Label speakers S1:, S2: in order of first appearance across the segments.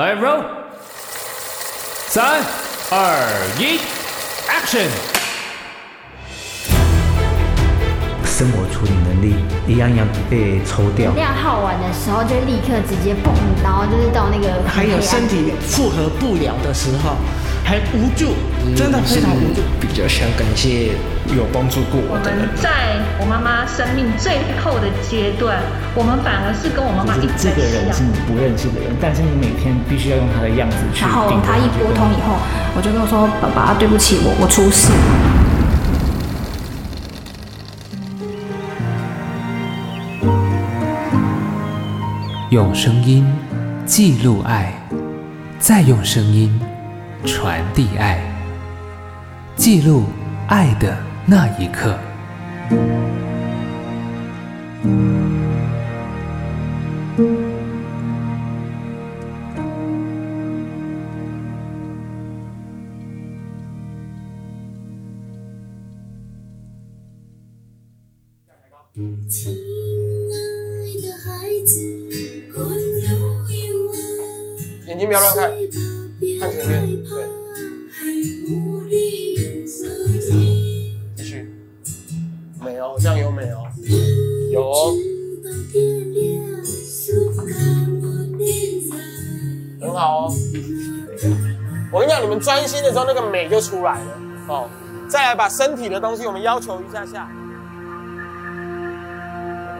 S1: 来，roll，三、二、一，action！
S2: 生活处理能力一样一样被抽掉。
S3: 量耗完的时候就立刻直接蹦，然后就是到那个。
S4: 还有身体负荷不了的时候，还无助，真的非常无助。
S5: 比较想感谢有帮助过我的人。
S6: 我们在我妈妈生命最后的阶段，我们反而是跟我妈妈一起。
S7: 这个人是你不认识的人，但是你每天必须要用他的样子去。
S3: 然后他一拨通以后，我就跟我说：“爸爸，对不起，我我出事。”
S1: 用声音记录爱，再用声音传递爱，记录爱的那一刻。
S8: 亲爱的孩子眼睛不要乱看，看前面，对。继续，美哦，这样有美哦，有哦。很好哦。我跟你讲，你们专心的时候，那个美就出来了哦。再来把身体的东西，我们要求一下下。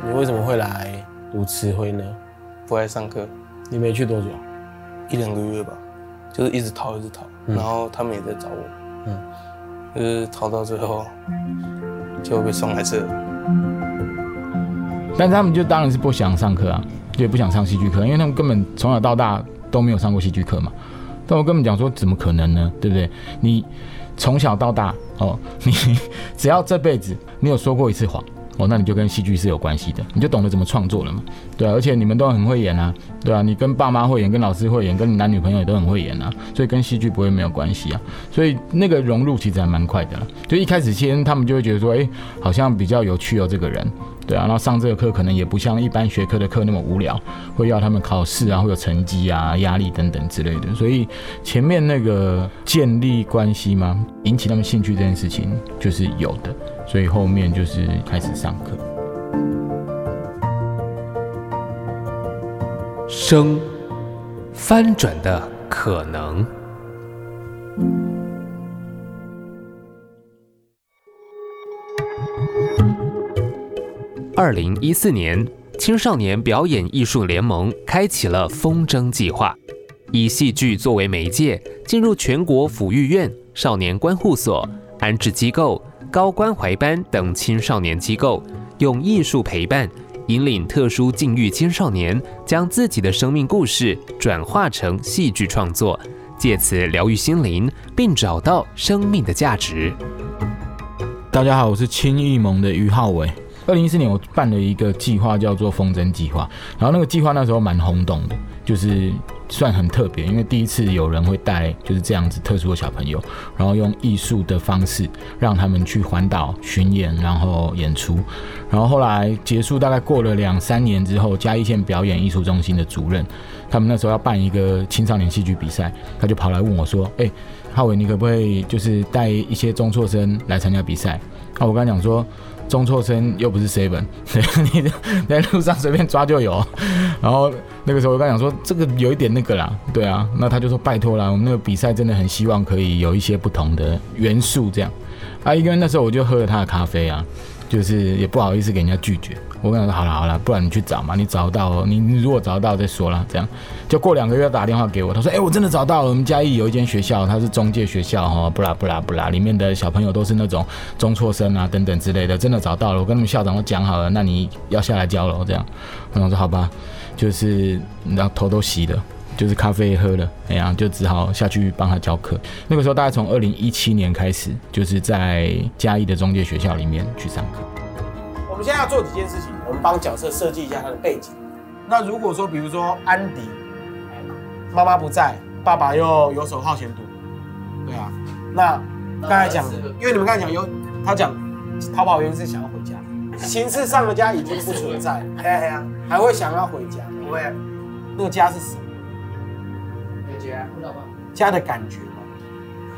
S8: 你为什么会来读词汇呢？
S5: 不爱上课。
S8: 你没去多久？
S5: 一两个月吧，就是一直逃，一直逃，嗯、然后他们也在找我，嗯，就是逃到最后就被送来这。
S7: 但他们就当然是不想上课啊，也不想上戏剧课，因为他们根本从小到大都没有上过戏剧课嘛。但我跟他们讲说，怎么可能呢？对不对？你从小到大哦，你 只要这辈子你有说过一次谎。哦，那你就跟戏剧是有关系的，你就懂得怎么创作了嘛，对啊，而且你们都很会演啊，对啊，你跟爸妈会演，跟老师会演，跟你男女朋友也都很会演啊，所以跟戏剧不会没有关系啊，所以那个融入其实还蛮快的啦。就一开始先他们就会觉得说，哎、好像比较有趣哦，这个人，对啊，然后上这个课可能也不像一般学科的课那么无聊，会要他们考试啊，会有成绩啊、压力等等之类的，所以前面那个建立关系嘛，引起他们兴趣这件事情就是有的。所以后面就是开始上课。
S1: 生翻转的可能。二零一四年，青少年表演艺术联盟开启了风筝计划，以戏剧作为媒介，进入全国抚育院、少年关护所、安置机构。高关怀班等青少年机构，用艺术陪伴，引领特殊境遇青少年，将自己的生命故事转化成戏剧创作，借此疗愈心灵，并找到生命的价值。
S7: 大家好，我是青艺盟的于浩伟。二零一四年，我办了一个计划，叫做“风筝计划”。然后那个计划那时候蛮轰动的，就是算很特别，因为第一次有人会带就是这样子特殊的小朋友，然后用艺术的方式让他们去环岛巡演，然后演出。然后后来结束，大概过了两三年之后，嘉义县表演艺术中心的主任，他们那时候要办一个青少年戏剧比赛，他就跑来问我说：“哎，浩伟，你可不可以就是带一些中辍生来参加比赛？”那我刚讲说。中错生又不是 seven，你 在路上随便抓就有。然后那个时候我刚想说，这个有一点那个啦，对啊。那他就说拜托啦，我们那个比赛真的很希望可以有一些不同的元素这样。啊，因为那时候我就喝了他的咖啡啊，就是也不好意思给人家拒绝。我跟他说好了好了，不然你去找嘛，你找到你你如果找到再说啦。这样。就过两个月打电话给我，他说：“哎、我真的找到了，我们嘉义有一间学校，它是中介学校哈，不啦不啦不啦，里面的小朋友都是那种中辍生啊等等之类的，真的找到了。我跟他们校长都讲好了，那你要下来教了这样。”然后说：“好吧，就是然后头都洗了，就是咖啡喝了，哎呀，就只好下去帮他教课。那个时候大概从二零一七年开始，就是在嘉义的中介学校里面去上课。”
S8: 我们现在要做几件事情，我们帮角色设计一下他的背景。那如果说，比如说安迪，妈妈不在，爸爸又游手好闲赌，对啊。那刚才讲，因为你们刚才讲有他讲逃跑原因是想要回家，形式上的家已经不存在，哎呀，还会想要回家，因为那个家是什家的感觉吗？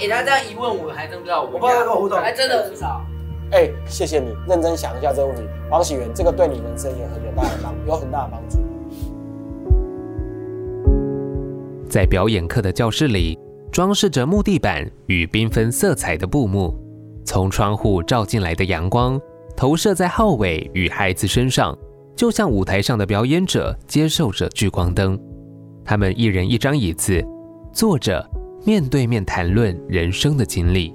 S9: 哎、欸，他这样一问，我还真不知道我们。
S8: 我不知道他跟我互动，
S9: 还真的很少。
S8: 哎、欸，谢谢你，认真想一下这个问题，王喜元，这个对你人生有很有大的帮，有很大的帮助。
S1: 在表演课的教室里，装饰着木地板与缤纷色彩的布幕，从窗户照进来的阳光投射在浩伟与孩子身上，就像舞台上的表演者接受着聚光灯。他们一人一张椅子，作者面对面谈论人生的经历。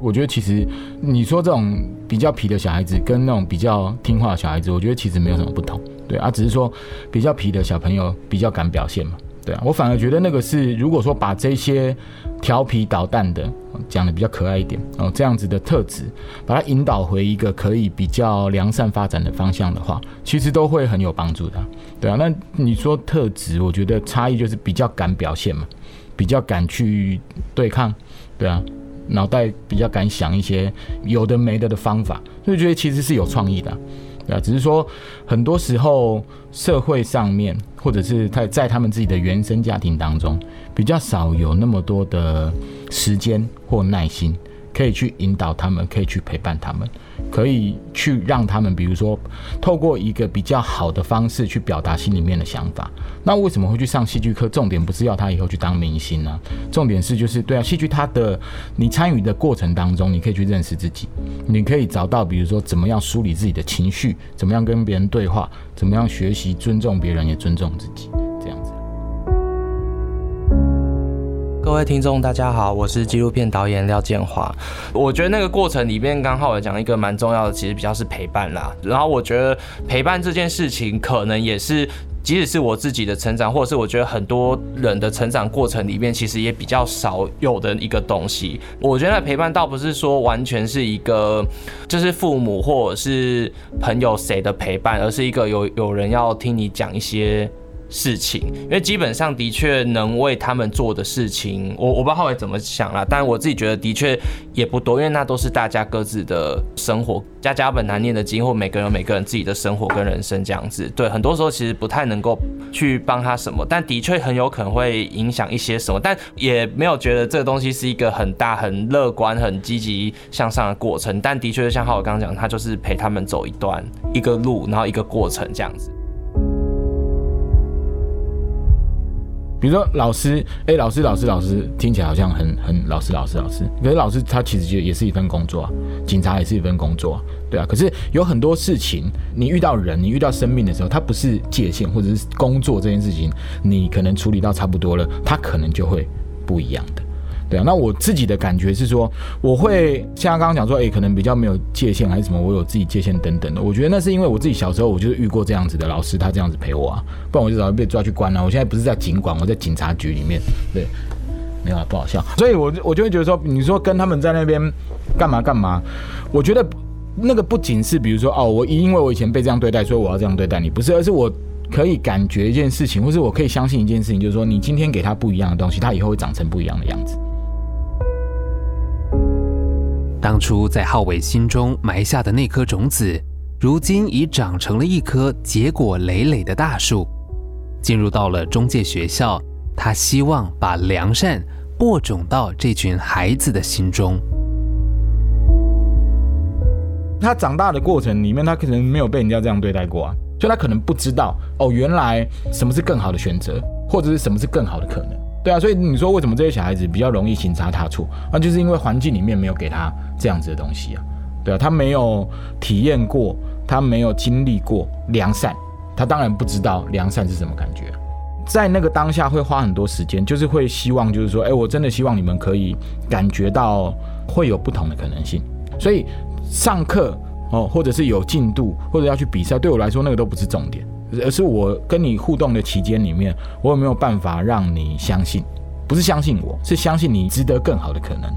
S7: 我觉得其实你说这种比较皮的小孩子跟那种比较听话的小孩子，我觉得其实没有什么不同，对啊，只是说比较皮的小朋友比较敢表现嘛，对啊，我反而觉得那个是如果说把这些调皮捣蛋的讲得比较可爱一点哦，这样子的特质，把它引导回一个可以比较良善发展的方向的话，其实都会很有帮助的，对啊，那你说特质，我觉得差异就是比较敢表现嘛，比较敢去对抗，对啊。脑袋比较敢想一些有的没的的方法，所以觉得其实是有创意的，对啊，只是说很多时候社会上面或者是在在他们自己的原生家庭当中，比较少有那么多的时间或耐心，可以去引导他们，可以去陪伴他们。可以去让他们，比如说，透过一个比较好的方式去表达心里面的想法。那为什么会去上戏剧课？重点不是要他以后去当明星呢？重点是就是对啊，戏剧它的你参与的过程当中，你可以去认识自己，你可以找到比如说怎么样梳理自己的情绪，怎么样跟别人对话，怎么样学习尊重别人也尊重自己。
S10: 各位听众，大家好，我是纪录片导演廖建华。我觉得那个过程里面，刚好我讲一个蛮重要的，其实比较是陪伴啦。然后我觉得陪伴这件事情，可能也是，即使是我自己的成长，或者是我觉得很多人的成长过程里面，其实也比较少有的一个东西。我觉得陪伴倒不是说完全是一个，就是父母或者是朋友谁的陪伴，而是一个有有人要听你讲一些。事情，因为基本上的确能为他们做的事情，我我不知道浩伟怎么想啦，但我自己觉得的确也不多，因为那都是大家各自的生活，家家本难念的经，或每个人有每个人自己的生活跟人生这样子，对，很多时候其实不太能够去帮他什么，但的确很有可能会影响一些什么，但也没有觉得这个东西是一个很大、很乐观、很积极向上的过程，但的确像浩伟刚刚讲，他就是陪他们走一段一个路，然后一个过程这样子。
S7: 比如说老师，哎，老师，老师，老师，听起来好像很很老师，老师，老师。可是老师他其实就也是一份工作啊，警察也是一份工作，对啊。可是有很多事情，你遇到人，你遇到生命的时候，它不是界限，或者是工作这件事情，你可能处理到差不多了，它可能就会不一样的。对啊，那我自己的感觉是说，我会像刚刚讲说，哎，可能比较没有界限还是什么，我有自己界限等等的。我觉得那是因为我自己小时候我就是遇过这样子的老师，他这样子陪我啊，不然我就早就被抓去关了。我现在不是在警管，我在警察局里面。对，没有啊，不好笑。所以我我就会觉得说，你说跟他们在那边干嘛干嘛？我觉得那个不仅是比如说哦，我因为我以前被这样对待，所以我要这样对待你，不是，而是我可以感觉一件事情，或是我可以相信一件事情，就是说你今天给他不一样的东西，他以后会长成不一样的样子。
S1: 当初在浩伟心中埋下的那颗种子，如今已长成了一棵结果累累的大树。进入到了中介学校，他希望把良善播种到这群孩子的心中。
S7: 他长大的过程里面，他可能没有被人家这样对待过啊，就他可能不知道哦，原来什么是更好的选择，或者是什么是更好的可能。对啊，所以你说为什么这些小孩子比较容易行差踏错？那就是因为环境里面没有给他这样子的东西啊。对啊，他没有体验过，他没有经历过良善，他当然不知道良善是什么感觉。在那个当下会花很多时间，就是会希望，就是说，哎，我真的希望你们可以感觉到会有不同的可能性。所以上课哦，或者是有进度，或者要去比赛，对我来说那个都不是重点。而是我跟你互动的期间里面，我有没有办法让你相信？不是相信我，是相信你值得更好的可能。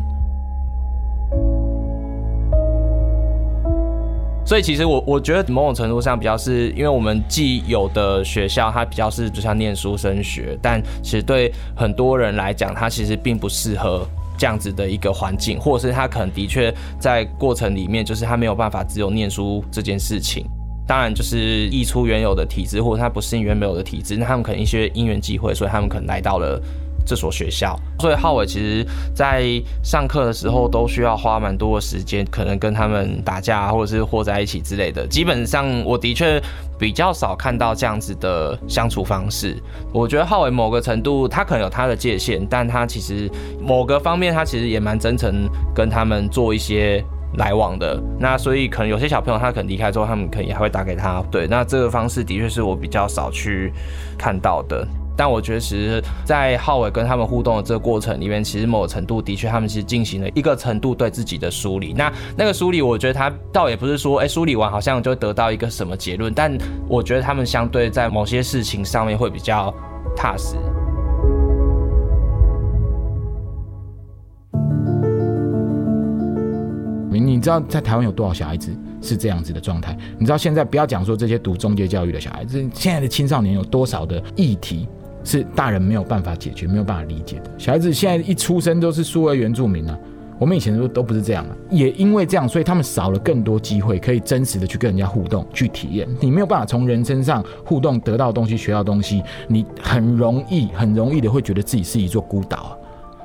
S10: 所以其实我我觉得某种程度上比较是因为我们既有的学校它比较是就像念书升学，但其实对很多人来讲，它其实并不适合这样子的一个环境，或者是他可能的确在过程里面就是他没有办法只有念书这件事情。当然就是溢出原有的体制，或者他不适应原有的体制，那他们可能一些因缘际会，所以他们可能来到了。这所学校，所以浩伟其实在上课的时候都需要花蛮多的时间，可能跟他们打架或者是和在一起之类的。基本上，我的确比较少看到这样子的相处方式。我觉得浩伟某个程度，他可能有他的界限，但他其实某个方面，他其实也蛮真诚，跟他们做一些来往的。那所以可能有些小朋友他可能离开之后，他们可能也还会打给他。对，那这个方式的确是我比较少去看到的。但我觉得，其实，在浩伟跟他们互动的这个过程里面，其实某个程度的确，他们其实进行了一个程度对自己的梳理。那那个梳理，我觉得他倒也不是说，哎，梳理完好像就得到一个什么结论。但我觉得他们相对在某些事情上面会比较踏实。
S7: 你知道在台湾有多少小孩子是这样子的状态？你知道现在不要讲说这些读中介教育的小孩子，现在的青少年有多少的议题？是大人没有办法解决、没有办法理解的。小孩子现在一出生都是数位原住民啊，我们以前都都不是这样的。也因为这样，所以他们少了更多机会可以真实的去跟人家互动、去体验。你没有办法从人身上互动得到东西、学到东西，你很容易、很容易的会觉得自己是一座孤岛啊。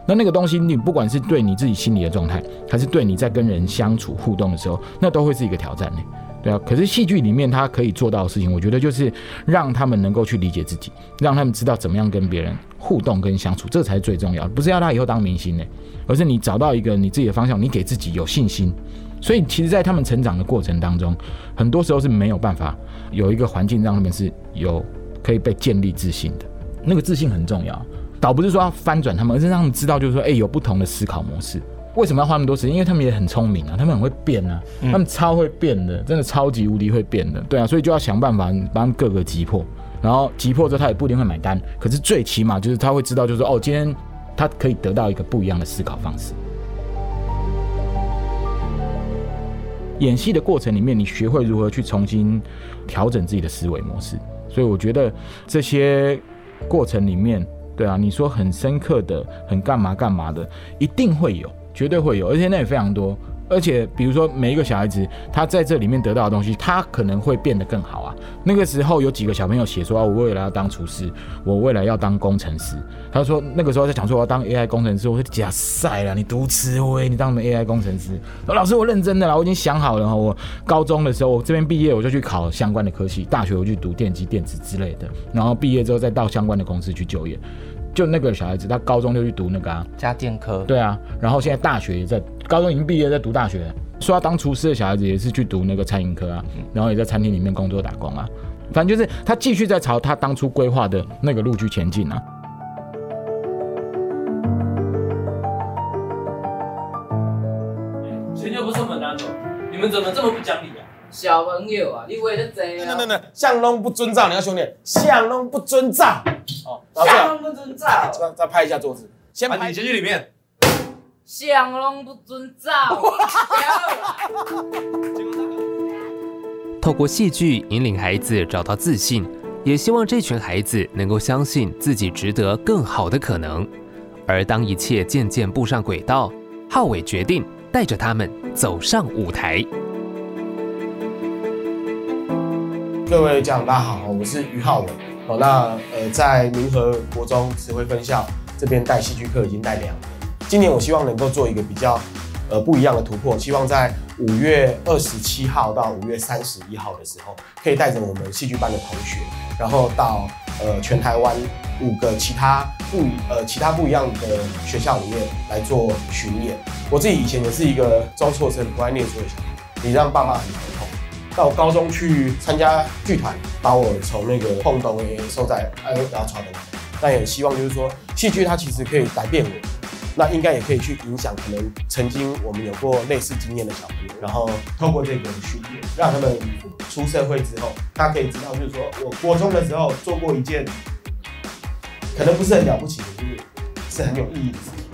S7: 那那个东西，你不管是对你自己心理的状态，还是对你在跟人相处互动的时候，那都会是一个挑战呢。对啊，可是戏剧里面他可以做到的事情，我觉得就是让他们能够去理解自己，让他们知道怎么样跟别人互动跟相处，这才是最重要的。不是要他以后当明星呢，而是你找到一个你自己的方向，你给自己有信心。所以其实，在他们成长的过程当中，很多时候是没有办法有一个环境让他们是有可以被建立自信的。那个自信很重要，倒不是说要翻转他们，而是让他们知道，就是说，哎，有不同的思考模式。为什么要花那么多时间？因为他们也很聪明啊，他们很会变啊，他们超会变的，真的超级无敌会变的。对啊，所以就要想办法把他们各个击破，然后击破之后他也不一定会买单，可是最起码就是他会知道，就是说哦，今天他可以得到一个不一样的思考方式。演戏的过程里面，你学会如何去重新调整自己的思维模式，所以我觉得这些过程里面，对啊，你说很深刻的，很干嘛干嘛的，一定会有。绝对会有，而且那也非常多。而且，比如说每一个小孩子，他在这里面得到的东西，他可能会变得更好啊。那个时候有几个小朋友写说啊，我未来要当厨师，我未来要当工程师。他说那个时候在讲说我要当 AI 工程师，我说假赛了，你读词汇，你当什么 AI 工程师？说老师我认真的啦，我已经想好了。我高中的时候我这边毕业，我就去考相关的科系，大学我去读电机电子之类的，然后毕业之后再到相关的公司去就业。就那个小孩子，他高中就去读那个啊，
S10: 家电科。
S7: 对啊，然后现在大学也在，高中已经毕业，在读大学。说要当厨师的小孩子也是去读那个餐饮科啊，然后也在餐厅里面工作打工啊。反正就是他继续在朝他当初规划的那个路去前进啊。
S9: 钱又不是我们拿走，你们怎么这么不讲理啊？小朋友啊，你为了这样？
S8: 等等等，向龙不遵照，你要兄弟，向龙不遵照。哦，向东不遵照。再再拍一下桌子，先拍。你先去里面。
S9: 向东不遵照。
S1: 透过戏剧引领孩子找到自信，也希望这群孩子能够相信自己值得更好的可能。而当一切渐渐步上轨道，浩伟决定带着他们走上舞台。
S8: 各位家长大家好，我是于浩伟。好，那呃，在民和国中慈惠分校这边带戏剧课已经带两年。今年我希望能够做一个比较呃不一样的突破，希望在五月二十七号到五月三十一号的时候，可以带着我们戏剧班的同学，然后到呃全台湾五个其他不呃其他不一样的学校里面来做巡演。我自己以前也是一个招错生不爱念书的小孩，你让爸妈很头痛。到高中去参加剧团，把我从那个碰东诶收在哎然后传的，但也希望就是说戏剧它其实可以改变我，那应该也可以去影响可能曾经我们有过类似经验的小朋友，然后透过这个训练，让他们出社会之后，他可以知道就是说我国中的时候做过一件可能不是很了不起的，就是是很有意义的事。情。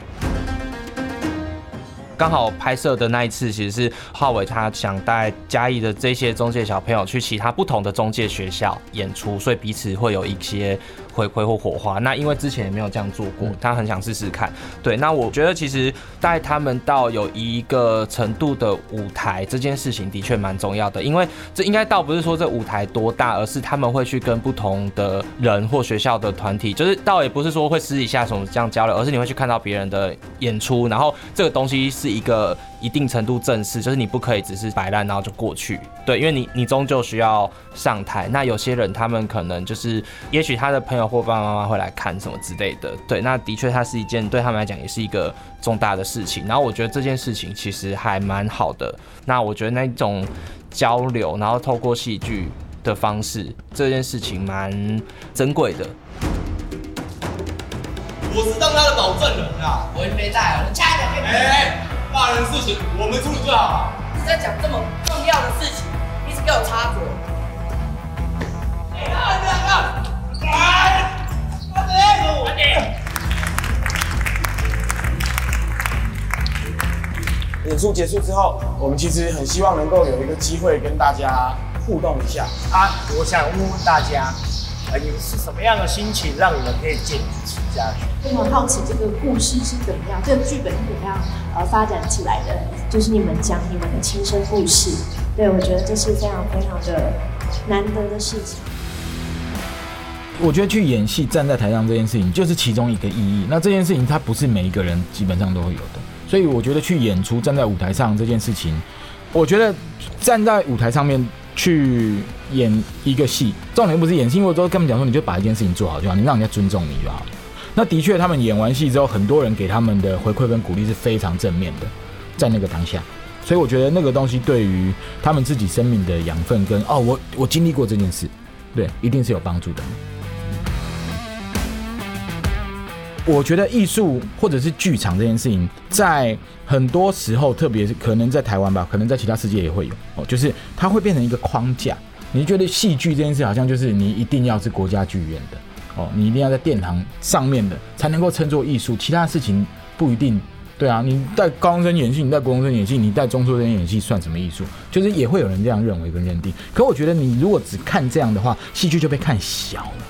S10: 刚好拍摄的那一次，其实是浩伟他想带嘉义的这些中介小朋友去其他不同的中介学校演出，所以彼此会有一些回馈或火花。那因为之前也没有这样做过，他很想试试看。对，那我觉得其实带他们到有一个程度的舞台，这件事情的确蛮重要的。因为这应该倒不是说这舞台多大，而是他们会去跟不同的人或学校的团体，就是倒也不是说会私底下什么这样交流，而是你会去看到别人的演出，然后这个东西是一个一定程度正式，就是你不可以只是摆烂然后就过去。对，因为你你终究需要上台。那有些人他们可能就是，也许他的朋友或爸爸妈妈会来看什么之类的。对，那的确它是一件对他们来讲也是一个重大的事情。然后我觉得这件事情其实还蛮好的。那我觉得那种交流，然后透过戏剧的方式，这件事情蛮珍贵的。
S11: 我是当他的保证人啊，我也没带，我们掐一点。哎哎，大人事情我们处理就好。是在讲这么重要的事情，一直给我插嘴。两个，来，快点，快点。
S8: 演出结束之后，我们其实很希望能够有一个机会跟大家互动一下啊。我想问问大家，呃，你们是什么样的心情，让你们可以坚持下去？
S12: 我很好奇这个故事是怎么样，这个剧本是怎么样呃发展起来的？就是你们讲你们的亲身故事，对，我觉得这是非常非常的难得的事情。
S7: 我觉得去演戏站在台上这件事情就是其中一个意义。那这件事情它不是每一个人基本上都会有的，所以我觉得去演出站在舞台上这件事情，我觉得站在舞台上面去演一个戏，重点不是演戏，因为都跟他们讲说，你就把一件事情做好就好，你让人家尊重你就好。那的确，他们演完戏之后，很多人给他们的回馈跟鼓励是非常正面的，在那个当下，所以我觉得那个东西对于他们自己生命的养分跟哦，我我经历过这件事，对，一定是有帮助的。我觉得艺术或者是剧场这件事情，在很多时候，特别是可能在台湾吧，可能在其他世界也会有哦，就是它会变成一个框架。你觉得戏剧这件事好像就是你一定要是国家剧院的。哦，你一定要在殿堂上面的才能够称作艺术，其他事情不一定。对啊，你带高中生演戏，你带国中生演戏，你带中学生演戏，算什么艺术？就是也会有人这样认为跟认定。可我觉得你如果只看这样的话，戏剧就被看小了。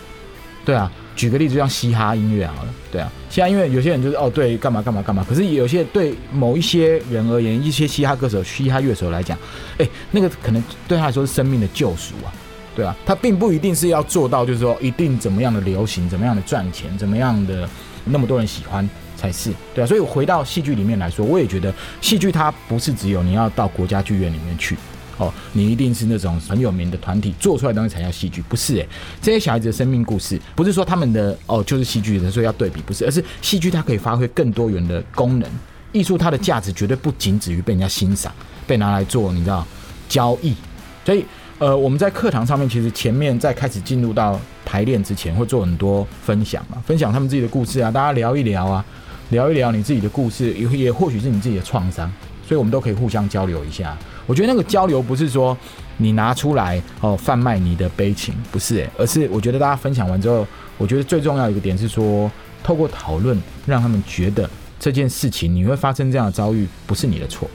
S7: 对啊，举个例子，就像嘻哈音乐好了。对啊，嘻哈音乐有些人就是哦，对，干嘛干嘛干嘛。可是有些对某一些人而言，一些嘻哈歌手、嘻哈乐手来讲，哎，那个可能对他来说是生命的救赎啊。对啊，他并不一定是要做到，就是说一定怎么样的流行，怎么样的赚钱，怎么样的那么多人喜欢才是。对啊，所以回到戏剧里面来说，我也觉得戏剧它不是只有你要到国家剧院里面去哦，你一定是那种很有名的团体做出来东西才叫戏剧，不是诶，这些小孩子的生命故事，不是说他们的哦就是戏剧的，所以要对比，不是，而是戏剧它可以发挥更多元的功能。艺术它的价值绝对不仅止于被人家欣赏，被拿来做你知道交易，所以。呃，我们在课堂上面，其实前面在开始进入到排练之前，会做很多分享嘛，分享他们自己的故事啊，大家聊一聊啊，聊一聊你自己的故事，也也或许是你自己的创伤，所以我们都可以互相交流一下。我觉得那个交流不是说你拿出来哦贩卖你的悲情，不是诶，而是我觉得大家分享完之后，我觉得最重要一个点是说，透过讨论，让他们觉得这件事情你会发生这样的遭遇，不是你的错，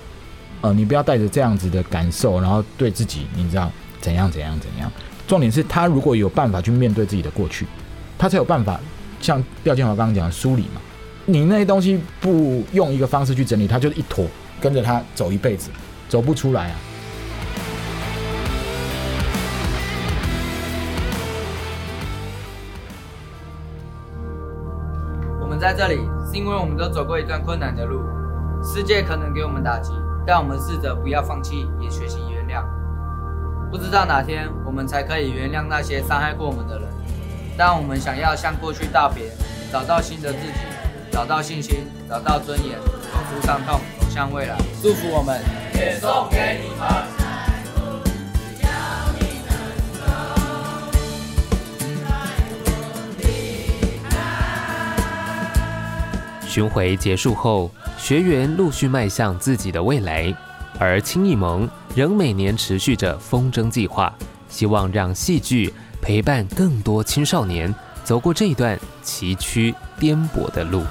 S7: 呃，你不要带着这样子的感受，然后对自己，你知道。怎样怎样怎样？重点是他如果有办法去面对自己的过去，他才有办法像廖建华刚刚讲的梳理嘛。你那些东西不用一个方式去整理，他就是一坨跟着他走一辈子，走不出来啊。
S9: 我们在这里是因为我们都走过一段困难的路，世界可能给我们打击，但我们试着不要放弃，也学习原谅。不知道哪天我们才可以原谅那些伤害过我们的人，但我们想要向过去道别，找到新的自己，找到信心，找到尊严，走出伤痛，向未来。祝福我们，也送给你们。
S1: 巡回结束后，学员陆续迈向自己的未来。而青艺盟仍每年持续着风筝计划，希望让戏剧陪伴更多青少年走过这段崎岖颠簸的路。